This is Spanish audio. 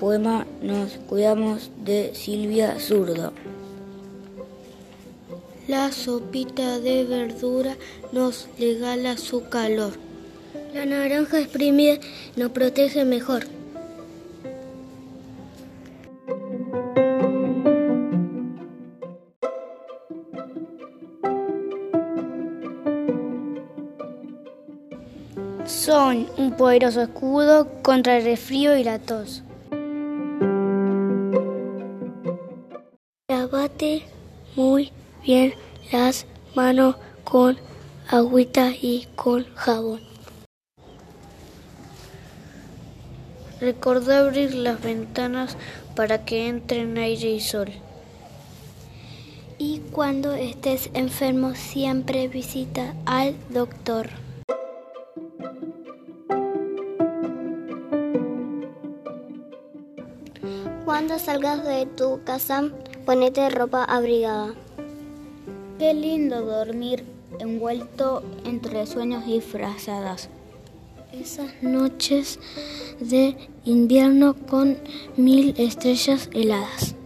Poema Nos cuidamos de Silvia Zurdo. La sopita de verdura nos regala su calor. La naranja exprimida nos protege mejor. Son un poderoso escudo contra el resfrío y la tos. Lavate muy bien las manos con agüita y con jabón. Recordá abrir las ventanas para que entren aire y sol. Y cuando estés enfermo siempre visita al doctor. Cuando salgas de tu casa, ponete ropa abrigada. Qué lindo dormir envuelto entre sueños y. Esas noches de invierno con mil estrellas heladas.